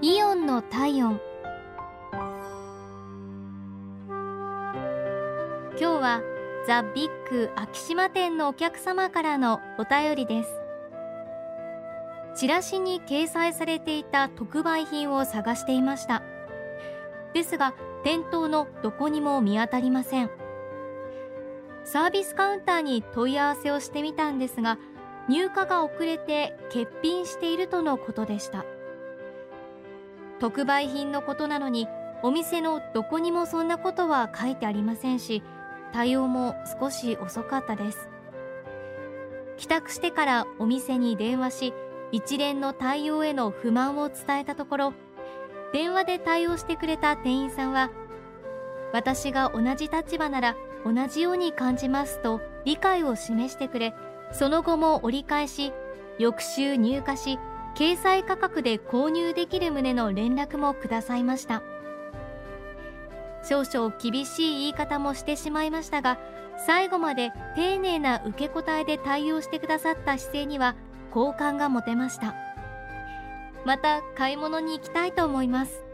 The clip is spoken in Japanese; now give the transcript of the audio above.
イオンの体温。今日はザ・ビッグ昭島店のお客様からのお便りです。チラシに掲載されていた特売品を探していました。ですが店頭のどこにも見当たりません。サービスカウンターに問い合わせをしてみたんですが入荷が遅れて欠品しているとのことでした。特売品のことなのにお店のどこにもそんなことは書いてありませんし対応も少し遅かったです。帰宅してからお店に電話し一連の対応への不満を伝えたところ電話で対応してくれた店員さんは私が同じ立場なら同じように感じますと理解を示してくれその後も折り返し翌週入荷し掲載価格で購入できる旨の連絡もくださいました。少々厳しい言い方もしてしまいましたが最後まで丁寧な受け答えで対応してくださった姿勢には好感が持てました。また買い物に行きたいと思います。